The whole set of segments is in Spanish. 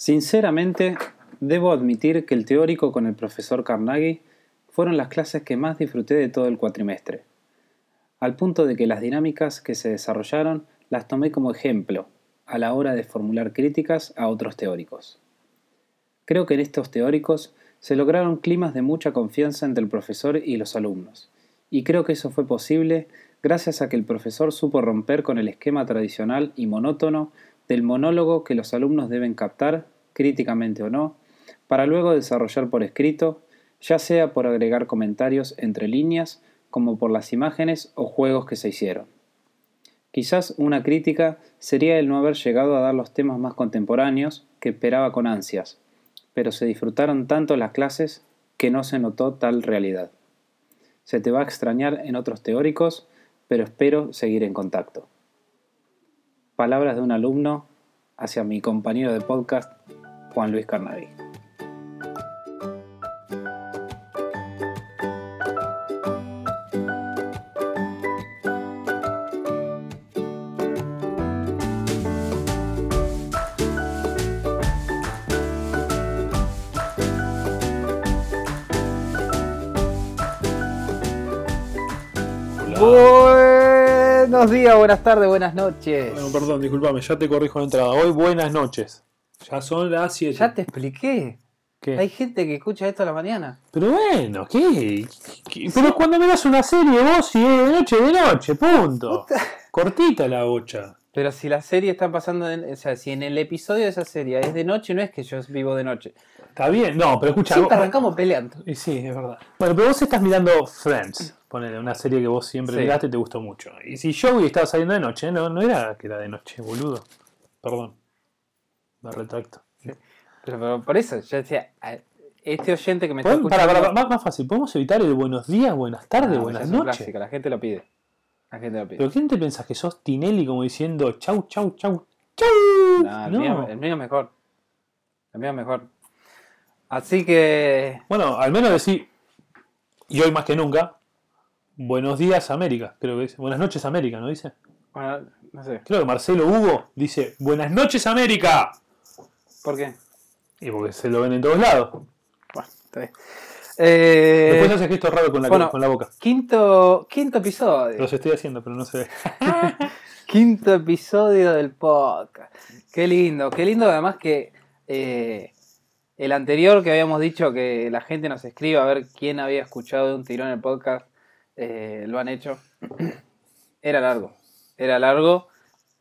Sinceramente, debo admitir que el teórico con el profesor Carnegie fueron las clases que más disfruté de todo el cuatrimestre, al punto de que las dinámicas que se desarrollaron las tomé como ejemplo a la hora de formular críticas a otros teóricos. Creo que en estos teóricos se lograron climas de mucha confianza entre el profesor y los alumnos, y creo que eso fue posible gracias a que el profesor supo romper con el esquema tradicional y monótono del monólogo que los alumnos deben captar, críticamente o no, para luego desarrollar por escrito, ya sea por agregar comentarios entre líneas, como por las imágenes o juegos que se hicieron. Quizás una crítica sería el no haber llegado a dar los temas más contemporáneos que esperaba con ansias, pero se disfrutaron tanto las clases que no se notó tal realidad. Se te va a extrañar en otros teóricos, pero espero seguir en contacto palabras de un alumno hacia mi compañero de podcast, Juan Luis Carnadí. Buenos días, buenas tardes, buenas noches. Bueno, perdón, discúlpame, ya te corrijo de entrada. Hoy buenas noches. Ya son las 7. Ya te expliqué. ¿Qué? Hay gente que escucha esto a la mañana. Pero bueno, ¿qué? Pero cuando miras una serie vos, si es de noche, de noche, punto. Cortita la bocha. Pero si la serie está pasando, o sea, si en el episodio de esa serie es de noche, no es que yo vivo de noche. Está bien, no, pero escucha. Siempre arrancamos peleando. Y sí, es verdad. Bueno, pero vos estás mirando Friends, ponele, una serie que vos siempre miraste y te gustó mucho. Y si Joey estaba saliendo de noche, no, no era que era de noche, boludo. Perdón. Me retracto. Pero, por eso, yo decía, este oyente que me está escuchando. Para, para, más, fácil, ¿podemos evitar el buenos días, buenas tardes, buenas noches? la gente lo pide. La gente lo pide. ¿Pero quién te piensas que sos Tinelli como diciendo chau, chau, chau, chau? No, el, Mío, el mío es mejor. El mío es mejor. Así que. Bueno, al menos decir, y hoy más que nunca, buenos días América, creo que dice. Buenas noches América, ¿no dice? Bueno, no sé. Creo que Marcelo Hugo dice, buenas noches América. ¿Por qué? Y porque se lo ven en todos lados. Bueno, está bien. Eh, Después haces esto raro con la, con la boca. Quinto, quinto episodio. Los estoy haciendo, pero no se ve. quinto episodio del podcast. Qué lindo, qué lindo además que eh, el anterior que habíamos dicho que la gente nos escriba a ver quién había escuchado de un tirón el podcast, eh, lo han hecho. Era largo, era largo.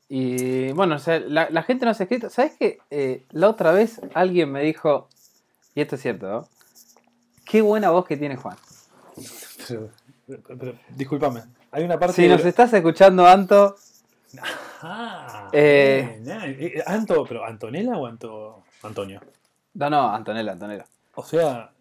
Y bueno, o sea, la, gente nos ha escrito. ¿Sabes qué? Eh, la otra vez alguien me dijo, y esto es cierto, ¿no? Qué buena voz que tiene Juan. Pero, discúlpame, hay una parte. Si nos estás escuchando, Anto. Ah, eh, Anto, pero ¿Antonella o Anto, Antonio? No, no, Antonella, Antonella. O sea.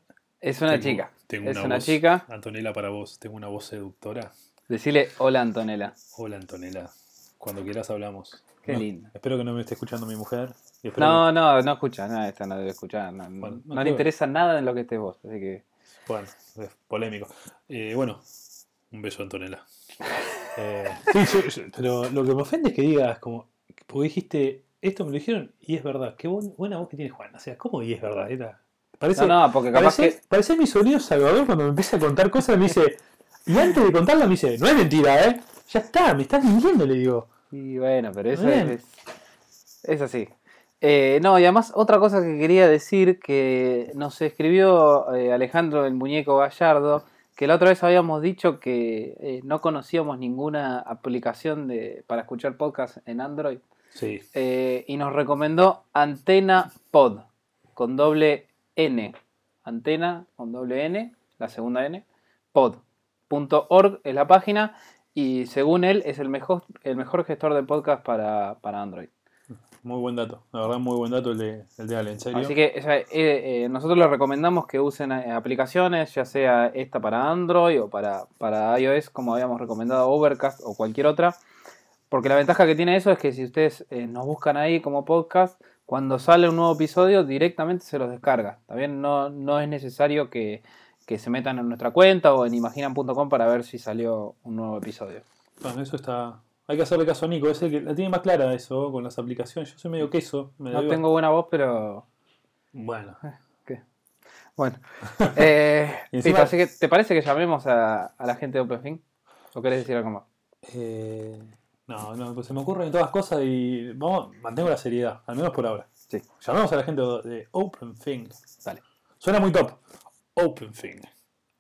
Es una chica. Tengo es una, chica. Antonella para vos, tengo una voz seductora. Decirle hola Antonella. Hola Antonella. Cuando quieras hablamos. Qué lindo. Espero que no me esté escuchando mi mujer. No, no, no escucha, no, esta no debe escuchar. No, le interesa nada en lo que estés vos, así que. Bueno, es polémico. Eh, bueno, un beso Antonella. eh, sí, pero lo que me ofende es que digas como. Porque dijiste, esto me lo dijeron y es verdad. Qué buena voz que tiene Juan. O sea, ¿cómo y es verdad? Era, parece, no, no, porque capaz parece, que... parece mi sonido Salvador cuando me empieza a contar cosas me dice. Y antes de contarla me dice, no es mentira, ¿eh? Ya está, me estás mintiendo, le digo. Y bueno, pero eso es, es, así. Eh, no, y además otra cosa que quería decir que nos escribió eh, Alejandro el Muñeco Gallardo, que la otra vez habíamos dicho que eh, no conocíamos ninguna aplicación de, para escuchar podcast en Android. Sí. y nos recomendó Antena Pod, con doble N. Antena con doble N, la segunda N, pod.org es la página y según él es el mejor, el mejor gestor de podcast para, Android. Muy buen dato, la verdad muy buen dato el de, el de Ale, en serio. Así que eh, eh, nosotros les recomendamos que usen eh, aplicaciones, ya sea esta para Android o para, para iOS, como habíamos recomendado Overcast o cualquier otra. Porque la ventaja que tiene eso es que si ustedes nos buscan ahí como podcast, cuando sale un nuevo episodio directamente se los descarga. También no, no es necesario que, que se metan en nuestra cuenta o en imaginan.com para ver si salió un nuevo episodio. Bueno, eso está, Hay que hacerle caso a Nico, es el que la tiene más clara eso con las aplicaciones. Yo soy medio queso. me No tengo buena voz, pero. Bueno, Bueno. Eh, Y listo, encima- así que, ¿te parece que llamemos a, a la gente de OpenFin? ¿O querés decir algo más? eh, no, no, pues se me ocurren todas cosas y vamos, mantengo la seriedad, al menos por ahora. Sí. Llamemos a la gente de OpenThing. Dale. Suena muy top. OpenThing.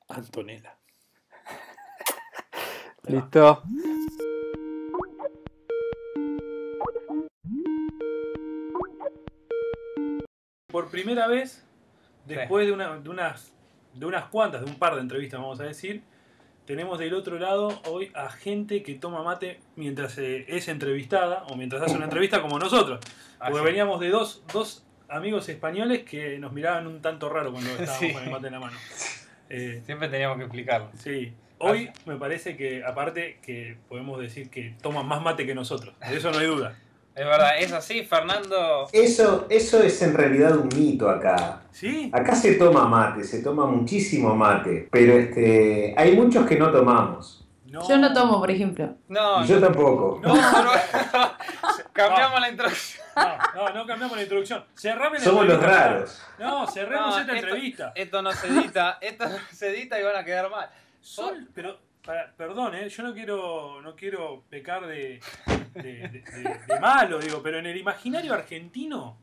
Antonella. Ahí va. Listo. Por primera vez, después de, una- de unas, de unas cuantas, de un par de entrevistas, vamos a decir, tenemos del otro lado hoy a gente que toma mate mientras eh, es entrevistada o mientras hace una entrevista como nosotros. Porque Así. veníamos de dos, dos amigos españoles que nos miraban un tanto raro cuando estábamos Sí. con el mate en la mano. Eh, Siempre teníamos que explicarlo. sí. Hoy me parece que, aparte, que podemos decir que toman más mate que nosotros. De eso no hay duda. Es verdad, es así, Fernando. Eso, eso es en realidad un mito acá. ¿Sí? Acá se toma mate, se toma muchísimo mate, pero este, hay muchos que no tomamos. No. Yo no tomo, por ejemplo. No, Yo tampoco. No, pero- cambiamos la introducción. no, no, no cambiamos la introducción. Cerrame la Somos los entrevista. raros. No, cerremos No, esta esto- entrevista. Esto no se edita, esto no se edita y van a quedar mal. Sol, pero, para- perdón, ¿eh? yo no quiero, no quiero pecar de, de, de- de- de malo, digo, pero en el imaginario argentino,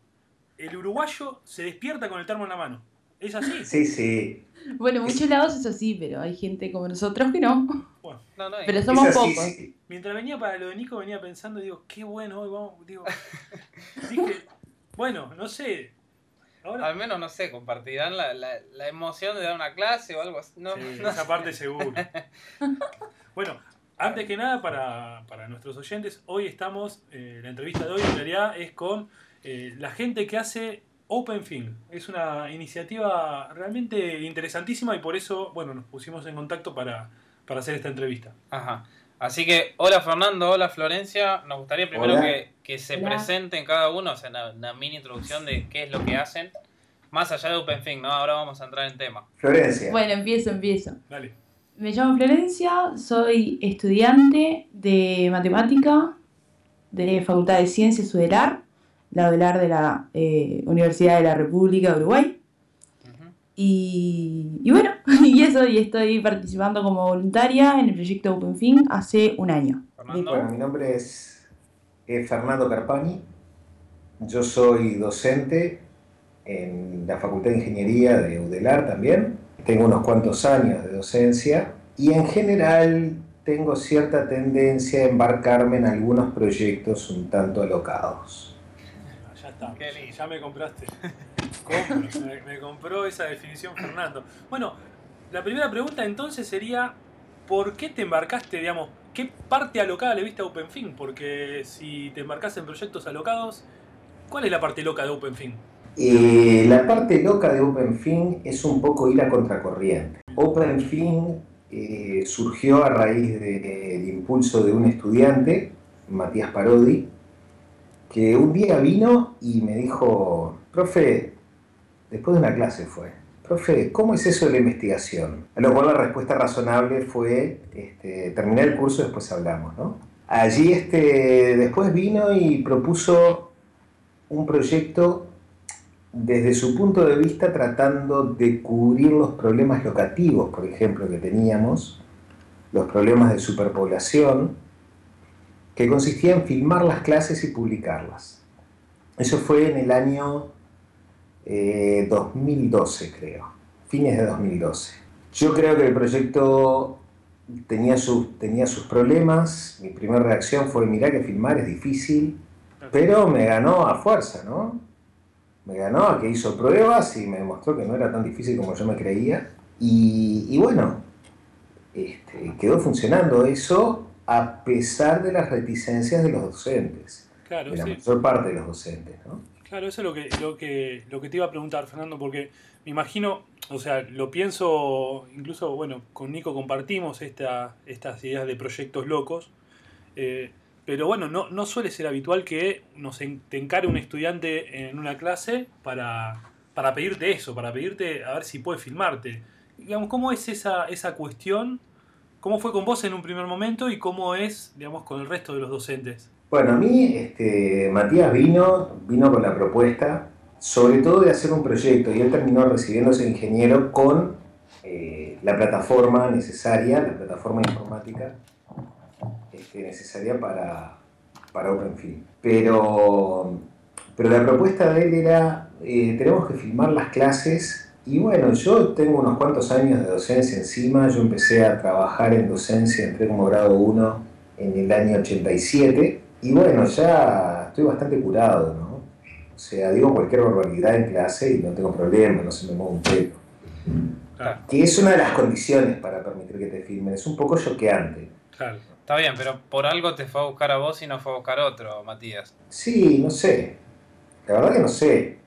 el uruguayo se despierta con el termo en la mano. ¿Es así? Sí, sí. Bueno, en muchos lados es así, pero hay gente como nosotros que no. Bueno, No, no, Pero somos así, pocos. sí. mientras venía para lo de Nico, venía pensando, digo, qué bueno, hoy vamos, digo, dije, bueno, no sé. Ahora, al menos no sé, compartirán la, la, la emoción de dar una clase o algo así. No, Sí, no esa parte seguro. Bueno, antes que nada, para, para nuestros oyentes, hoy estamos, eh, la entrevista de hoy en realidad es con eh, la gente que hace OpenFing. Es una iniciativa realmente interesantísima y por eso, bueno, nos pusimos en contacto para, para hacer esta entrevista. Ajá. Así que, hola Fernando, hola Florencia. Nos gustaría primero que, que se Hola. presenten cada uno, o sea, una, una mini introducción de qué es lo que hacen. Más allá de OpenFing, ¿no? Ahora vamos a entrar en tema. Florencia. Bueno, empiezo, empiezo. Dale. Me llamo Florencia, soy estudiante de matemática de Facultad de Ciencias UDELAR, la UDELAR de la eh, Universidad de la República de Uruguay. Y, y bueno, y eso, y estoy participando como voluntaria en el proyecto OpenFin hace un año. Fernando. Bueno, mi nombre es, es Fernando Carpani. Yo soy docente en la Facultad de Ingeniería de UDELAR también. Tengo unos cuantos años de docencia y en general tengo cierta tendencia a embarcarme en algunos proyectos un tanto alocados. Ah, Ya está. Ya me compraste. Me, me compró esa definición Fernando. Bueno, la primera pregunta entonces sería, ¿por qué te embarcaste, digamos, qué parte alocada le viste a OpenFin? Porque si te embarcas en proyectos alocados, ¿cuál es la parte loca de OpenFin? Eh, la parte loca de OpenFin es un poco ir a contracorriente. OpenFin eh, surgió a raíz del impulso de un estudiante, Matías Parodi, que un día vino y me dijo, profe, después de una clase fue, profe, ¿cómo es eso de la investigación? A lo cual la respuesta razonable fue, este, terminar el curso, después hablamos, ¿no? Allí este, después vino y propuso un proyecto desde su punto de vista tratando de cubrir los problemas locativos, por ejemplo, que teníamos, los problemas de superpoblación, que consistía en filmar las clases y publicarlas. Eso fue en el año eh, 2012, creo, fines de 2012. Yo creo que el proyecto tenía sus, tenía sus problemas. Mi primera reacción fue, mirá que filmar es difícil, pero me ganó a fuerza, ¿no? Me ganó que hizo pruebas y me demostró que no era tan difícil como yo me creía. Y, y bueno, este, quedó funcionando eso a pesar de las reticencias de los docentes, Claro, de la sí. mayor parte de los docentes, ¿no? Claro, eso es lo que, lo, que, lo que te iba a preguntar, Fernando, porque me imagino, o sea, lo pienso, incluso, bueno, con Nico compartimos esta, estas ideas de proyectos locos, eh, pero bueno, no, no suele ser habitual que nos en- te encare un estudiante en una clase para, para pedirte eso, para pedirte a ver si puede filmarte. Digamos, ¿cómo es esa, esa cuestión ¿Cómo fue con vos en un primer momento y cómo es, digamos, con el resto de los docentes? Bueno, a mí este, Matías vino, vino con la propuesta, sobre todo de hacer un proyecto, y él terminó recibiéndose ingeniero con eh, la plataforma necesaria, la plataforma informática este, necesaria para, para OpenFilm. Pero, pero la propuesta de él era, eh, tenemos que filmar las clases y bueno, yo tengo unos cuantos años de docencia encima, yo empecé a trabajar en docencia, entré como grado 1 en el año 87 y bueno, ya estoy bastante curado, ¿no? O sea, digo cualquier barbaridad en clase y no tengo problema, no se me mueve un pelo. Claro. Que es una de las condiciones para permitir que te filmen, es un poco choqueante. Claro. Está bien, pero por algo te fue a buscar a vos y no fue a buscar a otro, Matías. Sí, no sé. La verdad que no sé.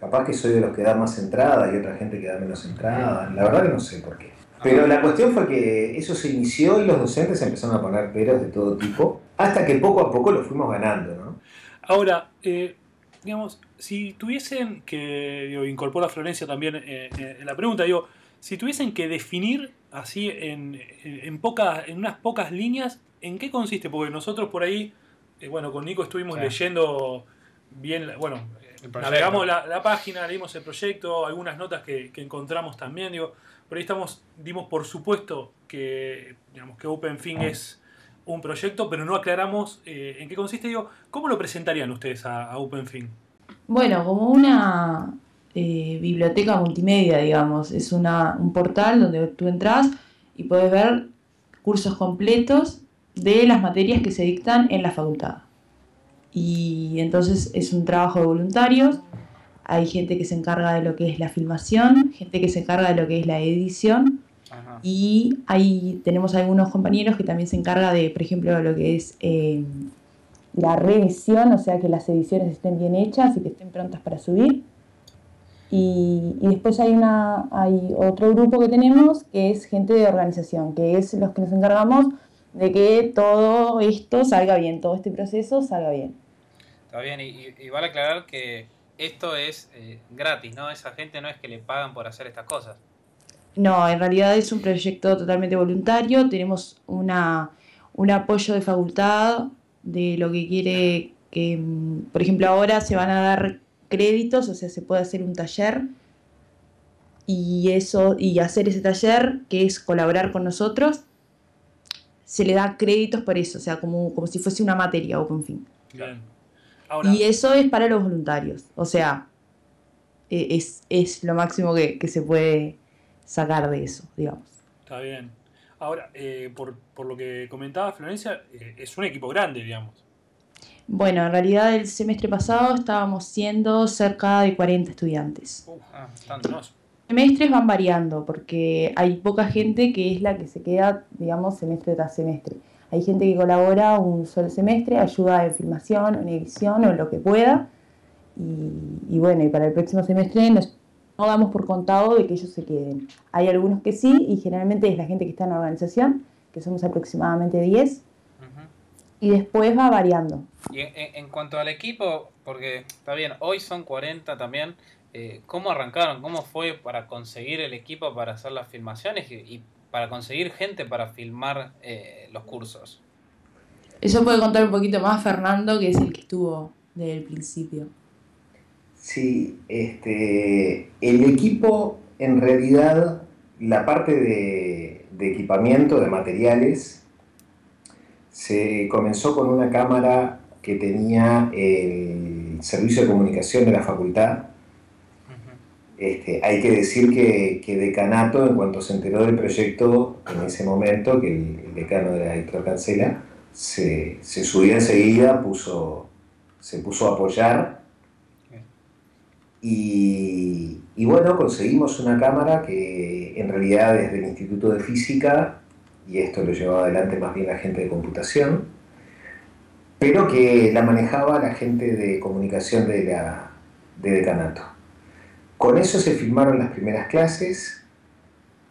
Capaz que soy de los que da más entrada y otra gente que da menos entrada. La verdad que no sé por qué. Pero la cuestión fue que eso se inició y los docentes empezaron a poner peros de todo tipo, hasta que poco a poco lo fuimos ganando, ¿no? Ahora, eh, digamos, si tuviesen que, digo, incorpora a Florencia también eh, eh, en la pregunta, digo, si tuviesen que definir así en, en, en pocas, en unas pocas líneas, ¿en qué consiste? Porque nosotros por ahí, eh, bueno, con Nico estuvimos Sí. leyendo bien, bueno, navegamos la, la página, leímos el proyecto, algunas notas que, que encontramos también, digo, por ahí estamos, dimos por supuesto que, digamos, que OpenFing es un proyecto, pero no aclaramos eh, en qué consiste, digo, ¿cómo lo presentarían ustedes a, a OpenFing? Bueno, como una eh, biblioteca multimedia, digamos. Es una, un portal donde tú entras y puedes ver cursos completos de las materias que se dictan en la facultad. Y entonces es un trabajo de voluntarios. Hay gente que se encarga de lo que es la filmación, gente que se encarga de lo que es la edición Ajá. y ahí tenemos algunos compañeros que también se encarga de, por ejemplo, lo que es eh, la revisión, o sea, que las ediciones estén bien hechas y que estén prontas para subir. Y, y después hay, una, hay otro grupo que tenemos que es gente de organización, que es los que nos encargamos de que todo esto salga bien, todo este proceso salga bien. Está bien, y, y- y vale aclarar que esto es eh, gratis, ¿no? Esa gente no es que le pagan por hacer estas cosas. No, en realidad es un proyecto totalmente voluntario. Tenemos una, un apoyo de facultad de lo que quiere que, mm, por ejemplo, ahora se van a dar créditos, o sea, se puede hacer un taller y eso y hacer ese taller que es colaborar con nosotros se le da créditos por eso, o sea, como, como si fuese una materia OpenFin. Bien. Ahora, Y eso es para los voluntarios, o sea, e- es, es lo máximo que, que se puede sacar de eso, digamos. está bien. Ahora, eh, por, por lo que comentaba Florencia, eh, es un equipo grande, digamos. Bueno, en realidad el semestre pasado estábamos siendo cerca de 40 estudiantes. Uf, Ah, Los semestres van variando porque hay poca gente que es la que se queda, digamos, semestre tras semestre. Hay gente que colabora un solo semestre, ayuda en filmación, o en edición o en lo que pueda. Y, y bueno, y para el próximo semestre nos, no damos por contado de que ellos se queden. Hay algunos que sí y generalmente es la gente que está en la organización, que somos aproximadamente 10, Ujú. Y después va variando. Y en, cuanto al equipo, porque está bien, hoy son 40 también, eh, ¿cómo arrancaron? ¿Cómo fue para conseguir el equipo para hacer las filmaciones y, y para conseguir gente para filmar eh, los cursos? Eso puede contar un poquito más Fernando, que es el que estuvo desde el principio. Sí, este, el equipo, en realidad, la parte de, de equipamiento, de materiales, se comenzó con una cámara que tenía el servicio de comunicación de la facultad. Este, hay que decir que, que Decanato, en cuanto se enteró del proyecto en ese momento, que el, el decano era Héctor Cancela, se, se subió enseguida, puso, se puso a apoyar. Y, y bueno, conseguimos una cámara que en realidad desde el Instituto de Física, y esto lo llevaba adelante más bien la gente de computación, pero que la manejaba la gente de comunicación de, la, de decanato. Con eso se filmaron las primeras clases,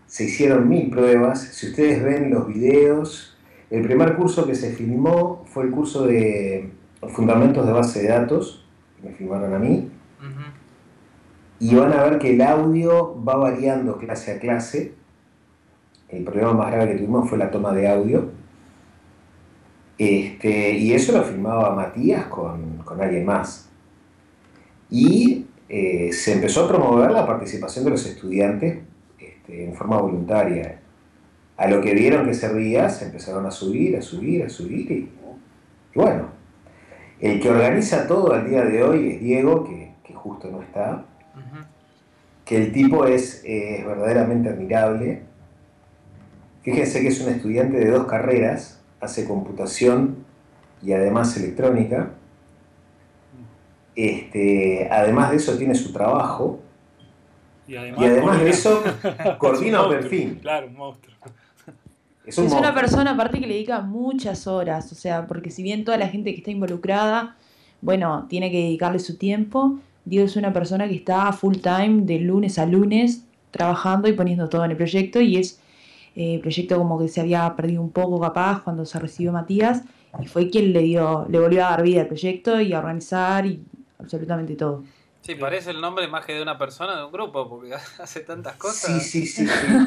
se hicieron mil pruebas. Si ustedes ven los videos, el primer curso que se filmó fue el curso de Fundamentos de Base de Datos, que me filmaron a mí, y van a ver que el audio va variando clase a clase. El problema más grave que tuvimos fue la toma de audio. Este, y eso lo filmaba Matías con, con alguien más. Y eh, se empezó a promover la participación de los estudiantes este, en forma voluntaria. A lo que vieron que servía, se empezaron a subir, a subir, a subir. Y, bueno, el que organiza todo al día de hoy es Diego, que, que justo no está. Que el tipo es, es verdaderamente admirable. Fíjense que es un estudiante de dos carreras, hace computación y además electrónica este, además de eso tiene su trabajo. Y además, de eso coordina OpenFin. Claro, un monstruo. Es, una persona aparte que le dedica muchas horas, o sea, porque si bien toda la gente que está involucrada, bueno, tiene que dedicarle su tiempo, Diego es una persona que está full time de lunes a lunes trabajando y poniendo todo en el proyecto y es eh, proyecto como que se había perdido un poco capaz cuando se recibió Matías y fue quien le dio, le volvió a dar vida al proyecto y a organizar y absolutamente todo. Sí, parece el nombre más que de una persona, de un grupo, porque hace tantas cosas. Sí, sí, sí, sí.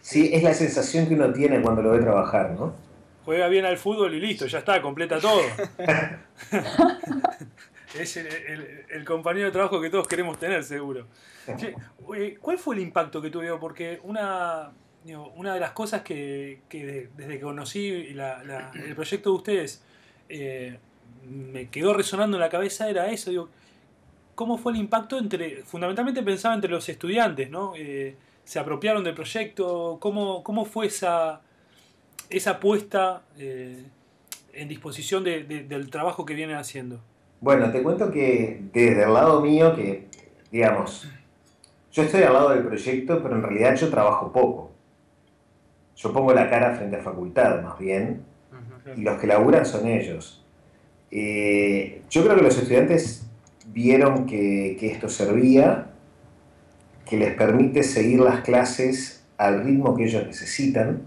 Sí, es la sensación que uno tiene cuando lo ve trabajar, ¿no? Juega bien al fútbol y listo, ya está, completa todo. es el, compañero de trabajo que todos queremos tener, seguro. ¿Cuál fue el impacto que tuvo? Porque una, una de las cosas que, desde que conocí el proyecto de ustedes eh, me quedó resonando en la cabeza era eso, digo, ¿cómo fue el impacto entre, fundamentalmente pensaba entre los estudiantes, ¿no? Eh, ¿Se apropiaron del proyecto? ¿Cómo, cómo fue esa, esa puesta eh, en disposición del trabajo que vienen haciendo? Bueno, te cuento que desde el lado mío, que digamos, yo estoy al lado del proyecto, pero en realidad yo trabajo poco. Yo pongo la cara frente a facultad, más bien, y los que laburan son ellos. Eh, yo creo que los estudiantes vieron que, esto servía, que les permite seguir las clases al ritmo que ellos necesitan.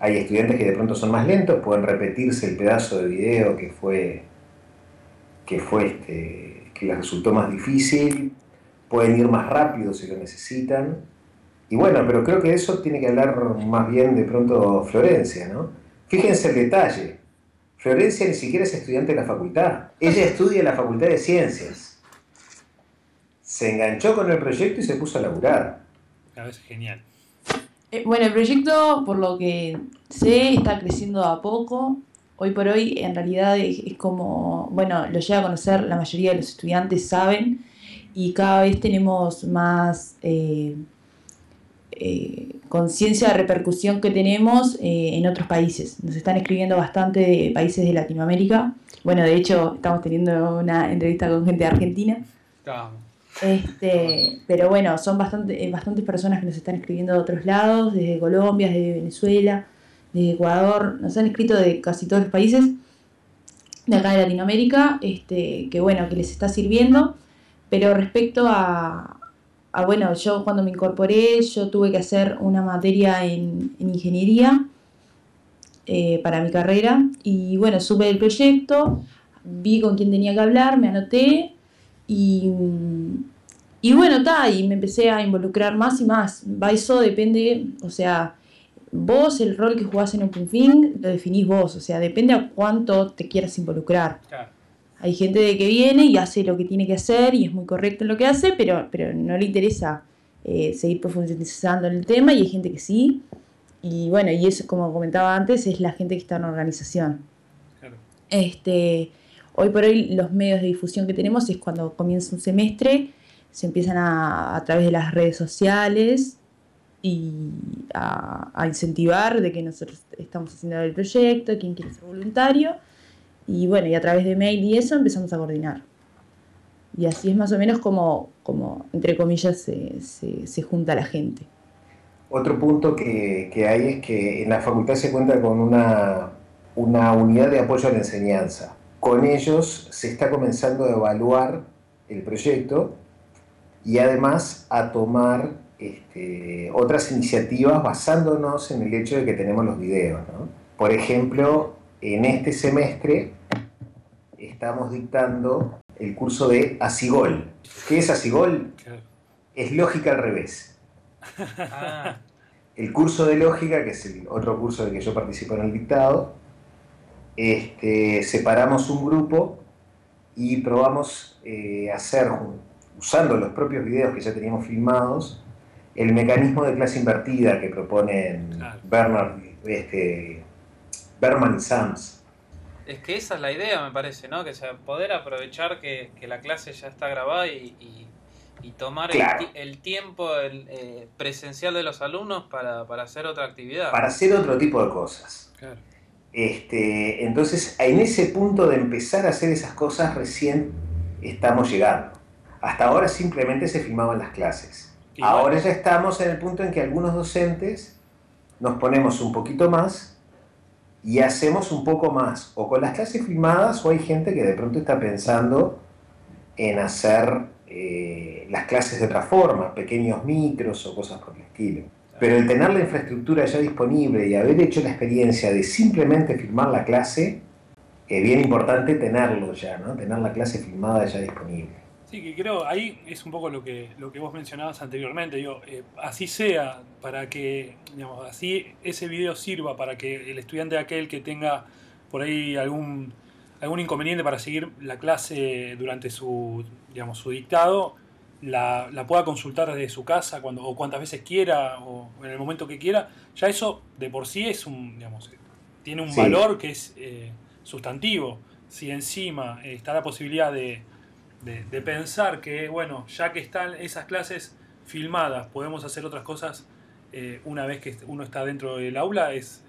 Hay estudiantes que de pronto son más lentos, pueden repetirse el pedazo de video que fue que fue este, que les resultó más difícil, pueden ir más rápido si lo necesitan. Y bueno, pero creo que eso tiene que hablar más bien de pronto Florencia, ¿no? Fíjense el detalle. Florencia ni siquiera es estudiante de la facultad. Ella estudia en la Facultad de Ciencias. Se enganchó con el proyecto y se puso a laburar. Es genial. Eh, bueno, el proyecto, por lo que sé, está creciendo a poco. Hoy por hoy, en realidad, es, como, bueno, lo llega a conocer la mayoría de los estudiantes, saben, y cada vez tenemos más eh, eh, conciencia de repercusión que tenemos eh, en otros países. Nos están escribiendo bastante de países de Latinoamérica. Bueno, de hecho, estamos teniendo una entrevista con gente de Argentina. Este, pero bueno, son bastante, eh, bastantes personas que nos están escribiendo de otros lados, desde Colombia, desde Venezuela, de Ecuador, nos han escrito de casi todos los países de acá de Latinoamérica, este, que bueno, que les está sirviendo. Pero respecto a, Ah, bueno, yo cuando me incorporé, yo tuve que hacer una materia en, ingeniería eh, para mi carrera y bueno, supe el proyecto, vi con quién tenía que hablar, me anoté y, y bueno, está, y me empecé a involucrar más y más. Va, eso depende, o sea, vos el rol que jugás en OpenFing lo definís vos, o sea, depende a cuánto te quieras involucrar. Hay gente de que viene y hace lo que tiene que hacer y es muy correcto en lo que hace, pero, pero no le interesa eh, seguir profundizando en el tema y hay gente que sí. Y bueno, y eso, como comentaba antes, es la gente que está en organización. Este, hoy por hoy los medios de difusión que tenemos es cuando comienza un semestre, se empiezan a, a través de las redes sociales y a, a incentivar de que nosotros estamos haciendo el proyecto, quién quiere ser voluntario y bueno, y a través de mail y eso empezamos a coordinar. Y así es más o menos como, como entre comillas, se, se, junta la gente. Otro punto que, que, hay es que en la facultad se cuenta con una, una unidad de apoyo a la enseñanza. Con ellos se está comenzando a evaluar el proyecto y además a tomar este, otras iniciativas basándonos en el hecho de que tenemos los videos. ¿no? Por ejemplo, en este semestre estamos dictando el curso de Asigol. ¿Qué es Asigol? Es lógica al revés. Ah. el curso de lógica, que es el otro curso del que yo participo en el dictado, este, separamos un grupo y probamos eh, hacer, usando los propios videos que ya teníamos filmados, el mecanismo de clase invertida que proponen Bernard, este, Berman y Sams. Es que esa es la idea, me parece, ¿no? Que sea poder aprovechar que, la clase ya está grabada y, tomar el, tiempo eh, presencial de los alumnos para, hacer otra actividad. Para hacer otro tipo de cosas. Este, entonces, en ese punto de empezar a hacer esas cosas, recién estamos llegando. Hasta ahora simplemente se filmaban las clases. Ahora ya estamos en el punto en que algunos docentes nos ponemos un poquito más y hacemos un poco más, o con las clases filmadas, o hay gente que de pronto está pensando en hacer eh, las clases de otra forma, pequeños micros o cosas por el estilo. Pero el tener la infraestructura ya disponible y haber hecho la experiencia de simplemente filmar la clase, es bien importante tenerlo ya, ¿no? Tener la clase filmada ya disponible. Sí, que creo ahí es un poco lo que, lo que vos mencionabas anteriormente. Digo, eh, así sea, para que, digamos, así ese video sirva para que el estudiante aquel que tenga por ahí algún, algún inconveniente para seguir la clase durante su, digamos, su dictado, la, pueda consultar desde su casa cuando, o cuantas veces quiera o en el momento que quiera, ya eso de por sí es un, digamos, tiene un valor que es eh, sustantivo. Si encima está la posibilidad de de, pensar que, bueno, ya que están esas clases filmadas, podemos hacer otras cosas eh, una vez que uno está dentro del aula, es,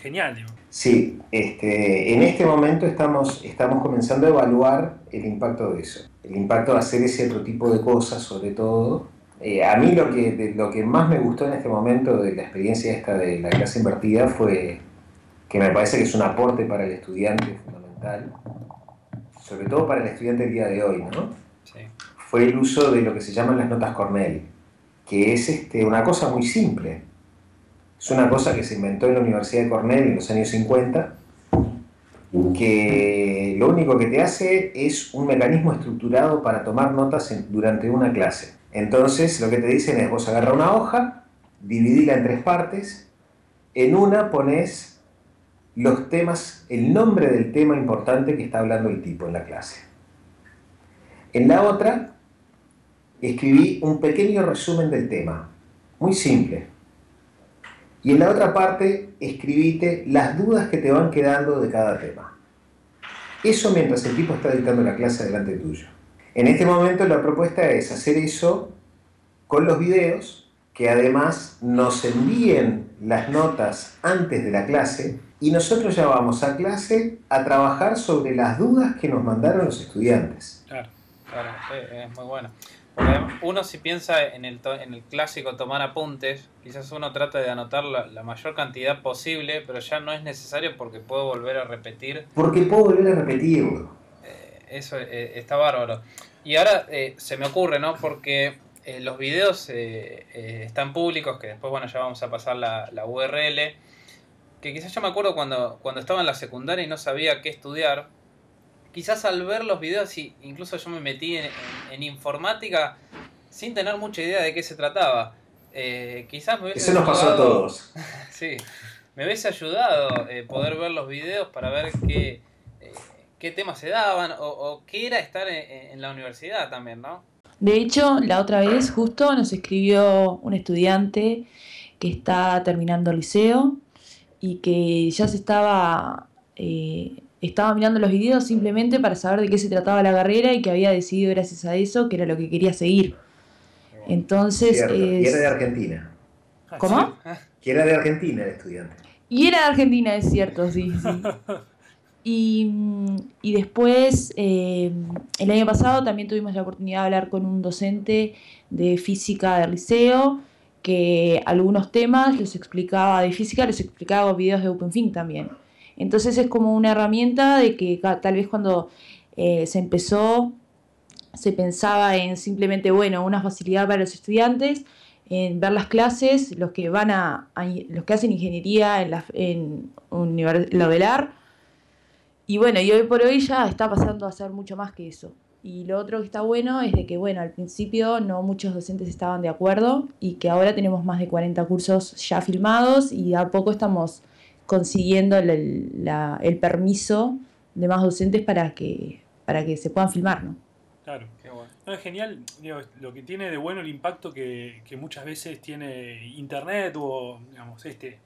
genial. Sí, este, en este momento estamos, estamos comenzando a evaluar el impacto de eso, el impacto de hacer ese otro tipo de cosas, sobre todo. Eh, a mí lo que, lo que más me gustó en este momento de la experiencia esta de la clase invertida fue que me parece que es un aporte para el estudiante fundamental, sobre todo para el estudiante del día de hoy, ¿no? Fue el uso de lo que se llaman las notas Cornell, que es este, una cosa muy simple. Es una cosa que se inventó en la Universidad de Cornell en los años 50, que lo único que te hace es un mecanismo estructurado para tomar notas durante una clase. Entonces, lo que te dicen es, vos agarra una hoja, dividila en tres partes, en una pones los temas, el nombre del tema importante que está hablando el tipo en la clase. En la otra, escribí un pequeño resumen del tema, muy simple. Y en la otra parte, escribite las dudas que te van quedando de cada tema. Eso mientras el tipo está dictando la clase delante tuyo. En este momento la propuesta es hacer eso con los videos, que además nos envíen las notas antes de la clase y nosotros ya vamos a clase a trabajar sobre las dudas que nos mandaron los estudiantes. Claro, claro, es muy bueno. Porque uno si piensa en el, en el clásico tomar apuntes, quizás uno trata de anotar la, mayor cantidad posible, pero ya no es necesario porque puedo volver a repetir. Porque puedo volver a repetirlo. Eh, eso eh, está bárbaro. Y ahora eh, se me ocurre, ¿no? Porque los videos están públicos, que después, bueno, ya vamos a pasar la, la URL que quizás yo me acuerdo cuando, cuando estaba en la secundaria y no sabía qué estudiar, quizás al ver los videos, y incluso yo me metí en, informática sin tener mucha idea de qué se trataba. Eh, quizás me hubiese Eso nos pasó a todos. sí, me hubiese ayudado eh, poder ver los videos para ver qué, eh, qué temas se daban o, qué era estar en, en, la universidad también, ¿no? De hecho, la otra vez justo nos escribió un estudiante que está terminando el liceo y que ya se estaba, eh, estaba mirando los videos simplemente para saber de qué se trataba la carrera y que había decidido gracias a eso que era lo que quería seguir. Entonces... Y era de Argentina. ¿Cómo? Que era de Argentina el estudiante. Y era de Argentina, es cierto, sí, sí. Y, y después, eh, el año pasado también tuvimos la oportunidad de hablar con un docente de física del liceo que algunos temas los explicaba de física, los explicaba videos de OpenFink también. Entonces es como una herramienta de que tal vez cuando eh, se empezó se pensaba en simplemente, bueno, una facilidad para los estudiantes, en ver las clases, los que van a, los que hacen ingeniería en la en Lovelar. Y bueno, y hoy por hoy ya está pasando a ser mucho más que eso. Y lo otro que está bueno es de que, bueno, al principio no muchos docentes estaban de acuerdo y que ahora tenemos más de 40 cursos ya filmados y a poco estamos consiguiendo el, la- el permiso de más docentes para que, para que se puedan filmar, ¿no? Claro. Qué bueno. No, es genial, digo, lo que tiene de bueno el impacto que, que muchas veces tiene internet o, digamos, este,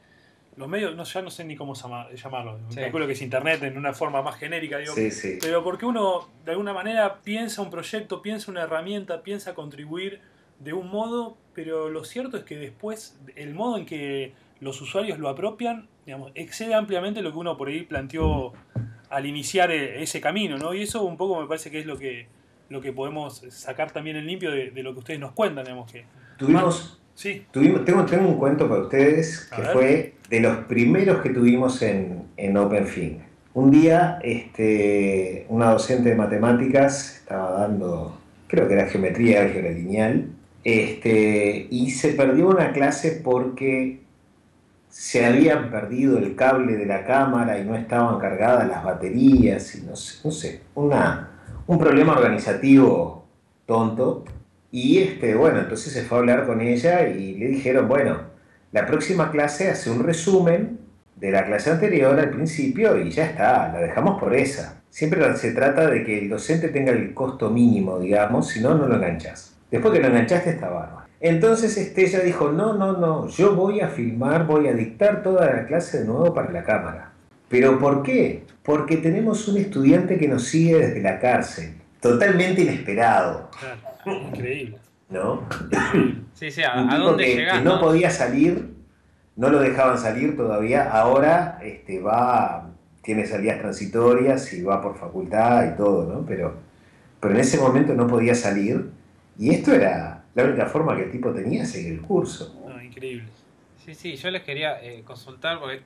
los medios, no, ya no sé ni cómo llama- llamarlo, Sí. calculo que es internet en una forma más genérica, digo, Sí, sí. pero porque uno de alguna manera piensa un proyecto, piensa una herramienta, piensa contribuir de un modo, pero lo cierto es que después el modo en que los usuarios lo apropian, digamos, excede ampliamente lo que uno por ahí planteó al iniciar eh, ese camino, ¿no? Y eso un poco me parece que es lo que, lo que podemos sacar también en limpio de, de lo que ustedes nos cuentan, digamos que. Tuvimos, Sí, tuvimos tengo, tengo un cuento para ustedes A que ver. fue de los primeros que tuvimos en, en OpenFing. Un día, este, una docente de matemáticas estaba dando, creo que era geometría, álgebra lineal, este, y se perdió una clase porque se habían perdido el cable de la cámara y no estaban cargadas las baterías y no sé, no sé una, un problema organizativo tonto. Y este, bueno, entonces se fue a hablar con ella y le dijeron, bueno, la próxima clase hace un resumen de la clase anterior al principio y ya está, la dejamos por esa. Siempre se trata de que el docente tenga el costo mínimo, digamos, si no, no lo enganchas. Después que lo enganchaste está bárbaro. Entonces este, ella dijo, no, no, no, yo voy a filmar, voy a dictar toda la clase de nuevo para la cámara. ¿Pero por qué? Porque tenemos un estudiante que nos sigue desde la cárcel, totalmente inesperado, increíble. ¿No? Sí, sí, ¿a, un a tipo dónde que, llegás? que no no? podía salir, no lo dejaban salir todavía, ahora este, va, tiene salidas transitorias y va por facultad y todo, ¿no? Pero, pero en ese momento no podía salir y esto era la única forma que el tipo tenía de seguir el curso. No, increíble. Sí, sí, yo les quería eh, consultar porque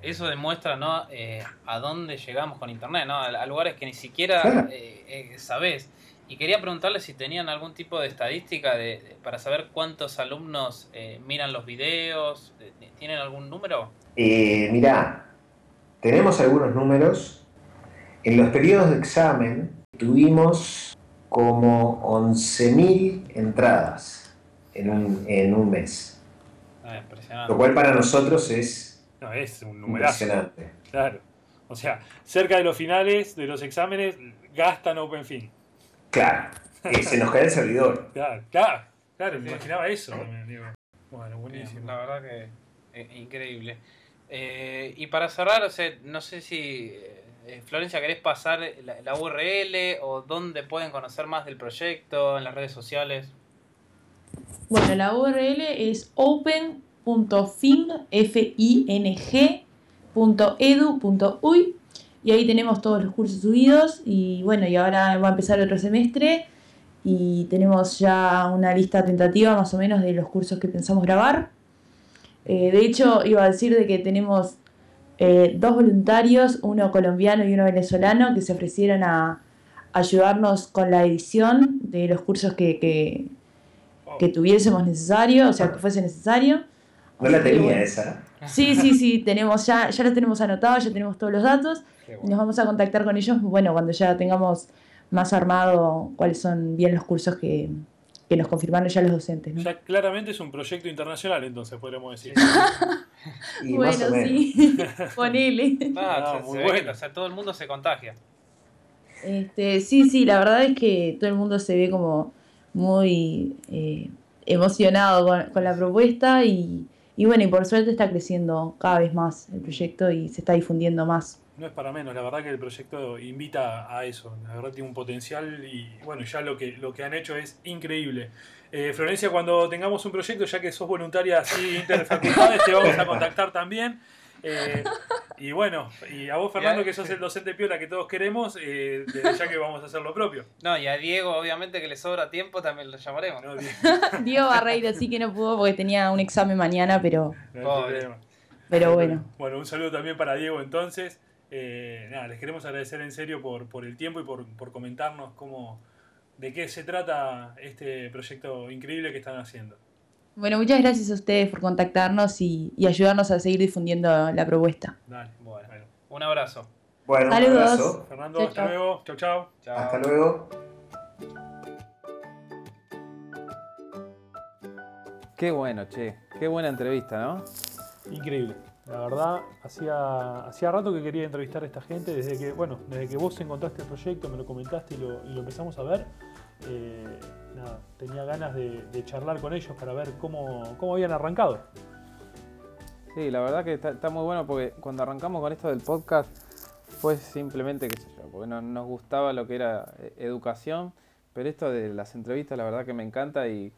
eso demuestra ¿no? Eh, a dónde llegamos con internet, ¿no? a, a lugares que ni siquiera Claro. eh, eh, sabés. Y quería preguntarles si tenían algún tipo de estadística de, de- para saber cuántos alumnos eh, miran los videos. ¿Tienen algún número? Eh, mirá, tenemos algunos números. En los periodos de examen tuvimos como 11.000 entradas en un, en un mes, Ah, impresionante. lo cual para nosotros es No, es un numerazo. impresionante. Claro. O sea, cerca de los finales de los exámenes gastan OpenFin. Claro, que se nos cae el servidor. Claro, claro, claro, me Sí. imaginaba eso. también, digo. Bueno, buenísimo. La verdad que eh, increíble. Eh, y para cerrar, o sea, no sé si eh, Florencia querés pasar la, la URL o dónde pueden conocer más del proyecto en las redes sociales. Bueno, la URL es open.fing.edu.uy y ahí tenemos todos los cursos subidos y bueno, y ahora va a empezar otro semestre y tenemos ya una lista tentativa más o menos de los cursos que pensamos grabar. Eh, de hecho, iba a decir de que tenemos eh, dos voluntarios, uno colombiano y uno venezolano, que se ofrecieron a ayudarnos con la edición de los cursos que, que, que tuviésemos necesario, o sea, que fuese necesario. No la tenía esa. Sí, sí, sí, tenemos ya, ya lo tenemos anotado, ya tenemos todos los datos. Bueno. Nos vamos a contactar con ellos, bueno, cuando ya tengamos más armado cuáles son bien los cursos que, que nos confirmaron ya los docentes, ¿no? Ya claramente es un proyecto internacional, entonces podríamos decir. Y más Bueno, o menos. sí, ponele. Ah, Ah, se- muy bueno. o sea, todo el mundo se contagia. Este, sí, sí, la verdad es que todo el mundo se ve como muy eh, emocionado con, con la propuesta y, y bueno, y por suerte está creciendo cada vez más el proyecto y se está difundiendo más. No es para menos, la verdad que el proyecto invita a eso, la verdad tiene un potencial y bueno, ya lo que, lo que han hecho es increíble. Eh, Florencia, cuando tengamos un proyecto, ya que sos voluntaria así interfacultades, te vamos a contactar también. Eh, y bueno, y a vos Fernando, que sos el docente piola que todos queremos, eh, desde ya que vamos a hacer lo propio. No, y a Diego, obviamente, que le sobra tiempo, también lo llamaremos. No, Di- Diego Barreiro sí que no pudo porque tenía un examen mañana, pero, no pero bueno. Bueno, un saludo también para Diego entonces. Eh, nada, les queremos agradecer en serio por, por el tiempo y por, por comentarnos cómo, de qué se trata este proyecto increíble que están haciendo. Bueno, muchas gracias a ustedes por contactarnos y, ayudarnos a seguir difundiendo la propuesta. Dale, bueno. Un abrazo. Bueno, Saludos. un abrazo. Fernando, hasta luego. Chau, chau. Hasta luego. Qué bueno, che. Qué buena entrevista, ¿no? Increíble. La verdad, hacía, hacía rato que quería entrevistar a esta gente, desde que, bueno, desde que vos encontraste el proyecto, me lo comentaste y lo, y lo empezamos a ver. Eh, nada, tenía ganas de, de charlar con ellos para ver cómo, cómo habían arrancado. Sí, la verdad que está, está muy bueno porque cuando arrancamos con esto del podcast fue simplemente, qué sé yo, porque no, nos gustaba lo que era eh, educación, pero esto de las entrevistas la verdad que me encanta y,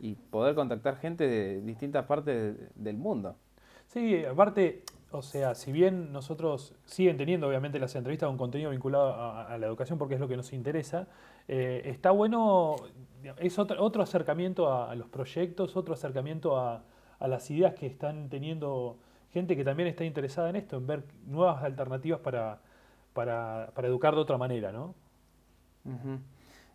y poder contactar gente de distintas partes de- del mundo. Sí, aparte, o sea, si bien nosotros siguen teniendo obviamente las entrevistas con contenido vinculado a, a la educación porque es lo que nos interesa, eh, está bueno, es otro, otro acercamiento a, a los proyectos, otro acercamiento a, a las ideas que están teniendo gente que también está interesada en esto, en ver nuevas alternativas para, para, para educar de otra manera, ¿no?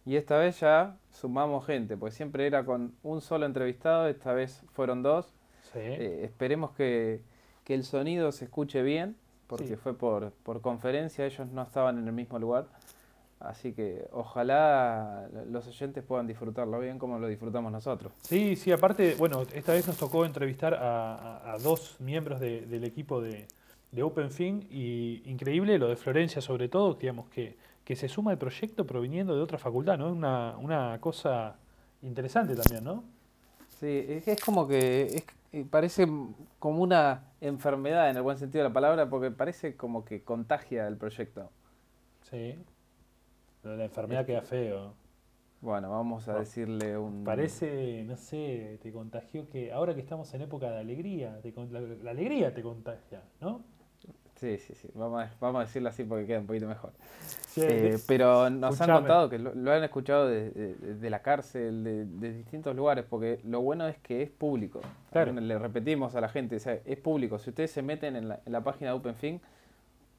Y esta vez ya sumamos gente, porque siempre era con un solo entrevistado, esta vez fueron dos. Sí. Eh, esperemos que, que el sonido se escuche bien, porque Sí. fue por, por conferencia, ellos no estaban en el mismo lugar. Así que ojalá los oyentes puedan disfrutarlo bien como lo disfrutamos nosotros. Sí, sí, aparte, bueno, esta vez nos tocó entrevistar a, a- a dos miembros de- del equipo de, de OpenFin y increíble lo de Florencia sobre todo, digamos, que, que se suma al proyecto proviniendo de otra facultad, ¿no? Es una, una cosa interesante también, ¿no? Sí, es, es como que es- eh, parece como una enfermedad en el buen sentido de la palabra, porque parece como que contagia el proyecto. Sí. Lo de la enfermedad queda feo. Bueno, vamos a decirle un... Parece, no sé, te contagió que ahora que estamos en época de alegría, te la, la alegría te contagia, ¿no? Sí, sí, sí, vamos a, vamos a decirlo así porque queda un poquito mejor. Sí, Eh, pero nos han contado que lo, lo han escuchado de, de- de la cárcel, de, de distintos lugares, porque lo bueno es que es público. Claro. También Le repetimos a la gente, o sea, es público. Si ustedes se meten en la, en la página de OpenFin,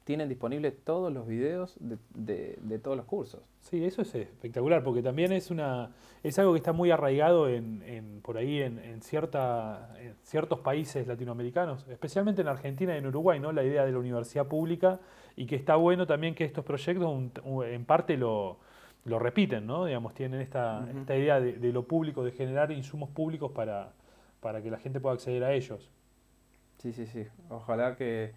tienen disponibles todos los videos de, de- de todos los cursos. Sí, eso es espectacular, porque también es una es algo que está muy arraigado en, en- por ahí en, en cierta, en ciertos países latinoamericanos, especialmente en Argentina y en Uruguay, ¿no? La idea de la universidad pública y que está bueno también que estos proyectos un- un- en parte lo, lo repiten, ¿no? Digamos, tienen esta, esta idea de, de lo público, de generar insumos públicos para, para que la gente pueda acceder a ellos. Sí, sí, sí. Ojalá que,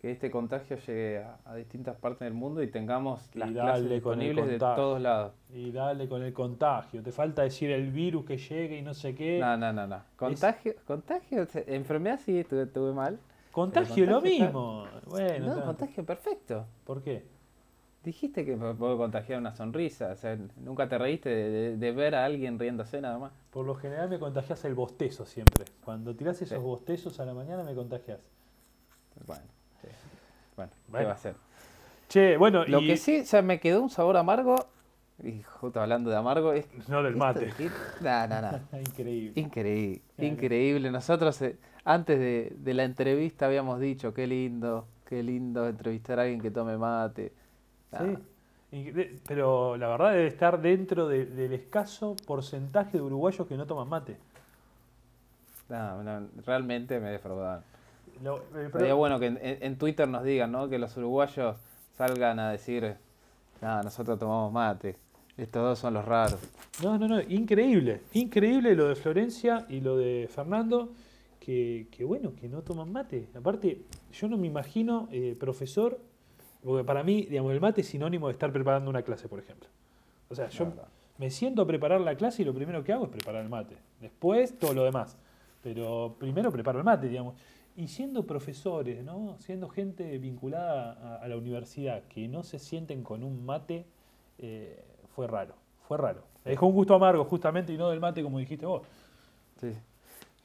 que este contagio llegue a, a distintas partes del mundo y tengamos las clases disponibles de todos lados. Y dale con el contagio, te falta decir el virus que llegue y no sé qué. No, no, no, no. Contagio, contagio, enfermedad sí estuve, estuve mal. Contagio lo está- mismo. Bueno, no, contagio perfecto. ¿por qué? Dijiste que puedo contagiar una sonrisa, o sea, nunca te reíste de, de- de ver a alguien riéndose nada más. Por lo general me contagias el bostezo siempre. Cuando tirás esos Sí. bostezos a la mañana me contagias. Bueno, sí. bueno, ¿qué va a ser? Che, bueno, Lo y que sí, o sea, me quedó un sabor amargo, y justo hablando de amargo, es... no del mate. No, no, no. Increíble. Increíble, increíble. Nosotros eh, antes de, de la entrevista habíamos dicho, qué lindo, qué lindo entrevistar a alguien que tome mate. Sí. Ah, Incre- Pero la verdad debe estar dentro de- del escaso porcentaje de uruguayos que no toman mate. no, no, realmente me defraudaron. Lo- eh, pero- Sería bueno que en, Twitter nos digan, ¿no? Que los uruguayos salgan a decir, no, nosotros tomamos mate. Estos dos son los raros. No, no, no, increíble. Increíble lo de Florencia y lo de Fernando, que, que bueno, que no toman mate. Aparte, yo no me imagino eh, profesor, porque para mí, digamos, el mate es sinónimo de estar preparando una clase, por ejemplo. O sea, yo me siento a preparar la clase y lo primero que hago es preparar el mate. Después, todo lo demás. Pero primero preparo el mate, digamos. Y siendo profesores, ¿no? Siendo gente vinculada a, a la universidad, que no se sienten con un mate, eh, fue raro. Fue raro. Me dejó un gusto amargo, justamente, y no del mate, como dijiste vos. Sí.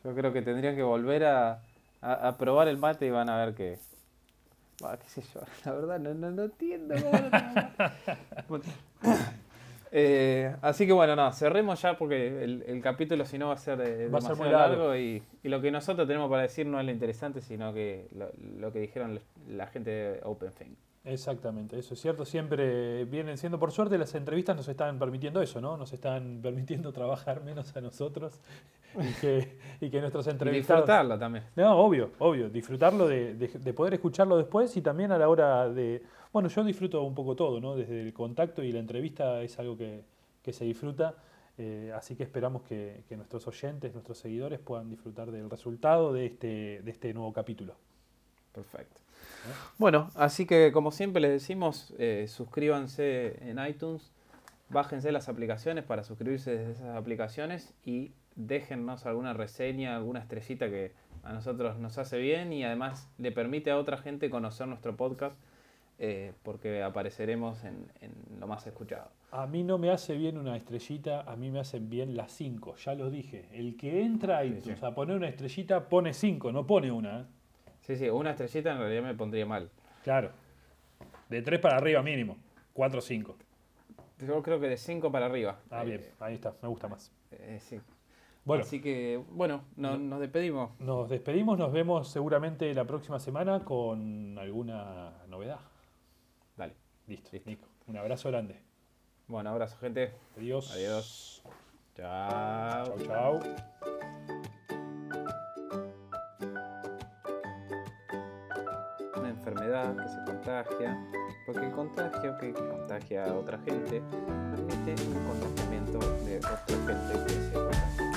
Yo creo que tendrían que volver a, a- a probar el mate y van a ver que. Bah, qué sé yo, la verdad no, no, no entiendo cómo lo. Eh, así que bueno, no, cerremos ya porque el, el capítulo si no va a ser, eh, Va a ser demasiado muy largo. largo y, y lo que nosotros tenemos para decir no es lo interesante, sino que lo, lo que dijeron la gente de OpenFing. Exactamente, eso es cierto. Siempre vienen siendo, por suerte, las entrevistas nos están permitiendo eso, ¿no? Nos están permitiendo trabajar menos a nosotros y que, y que nuestros entrevistados. disfrutarlo también. No, obvio, obvio. Disfrutarlo de, de- de poder escucharlo después y también a la hora de. Bueno, yo disfruto un poco todo, ¿no? Desde el contacto y la entrevista es algo que, que se disfruta. Eh, así que esperamos que, que nuestros oyentes, nuestros seguidores puedan disfrutar del resultado de este, de este nuevo capítulo. Perfecto. Bueno, así que como siempre les decimos, eh, suscríbanse en iTunes, bájense las aplicaciones para suscribirse desde esas aplicaciones y déjennos alguna reseña, alguna estrellita que a nosotros nos hace bien y además le permite a otra gente conocer nuestro podcast eh, porque apareceremos en, en lo más escuchado. A mí no me hace bien una estrellita, a mí me hacen bien las 5, ya lo dije. El que entra iTunes sí. a poner una estrellita pone 5, no pone una. ¿eh? Sí, sí, una estrellita en realidad me pondría mal. Claro. De 3 para arriba mínimo. 4 o 5. Yo creo que de 5 para arriba. Ah, Eh, bien, ahí está, me gusta más. eh, sí. Bueno, Así que, bueno, no- nos despedimos. nos despedimos, nos vemos seguramente la próxima semana con alguna novedad. Listo, Listo. Nico. Un abrazo grande. Bueno, abrazo, gente. Adiós. Adiós. Chao. Chao, chao. Una enfermedad que se contagia, porque el contagio que contagia a otra gente permite un contagiamiento de otra gente que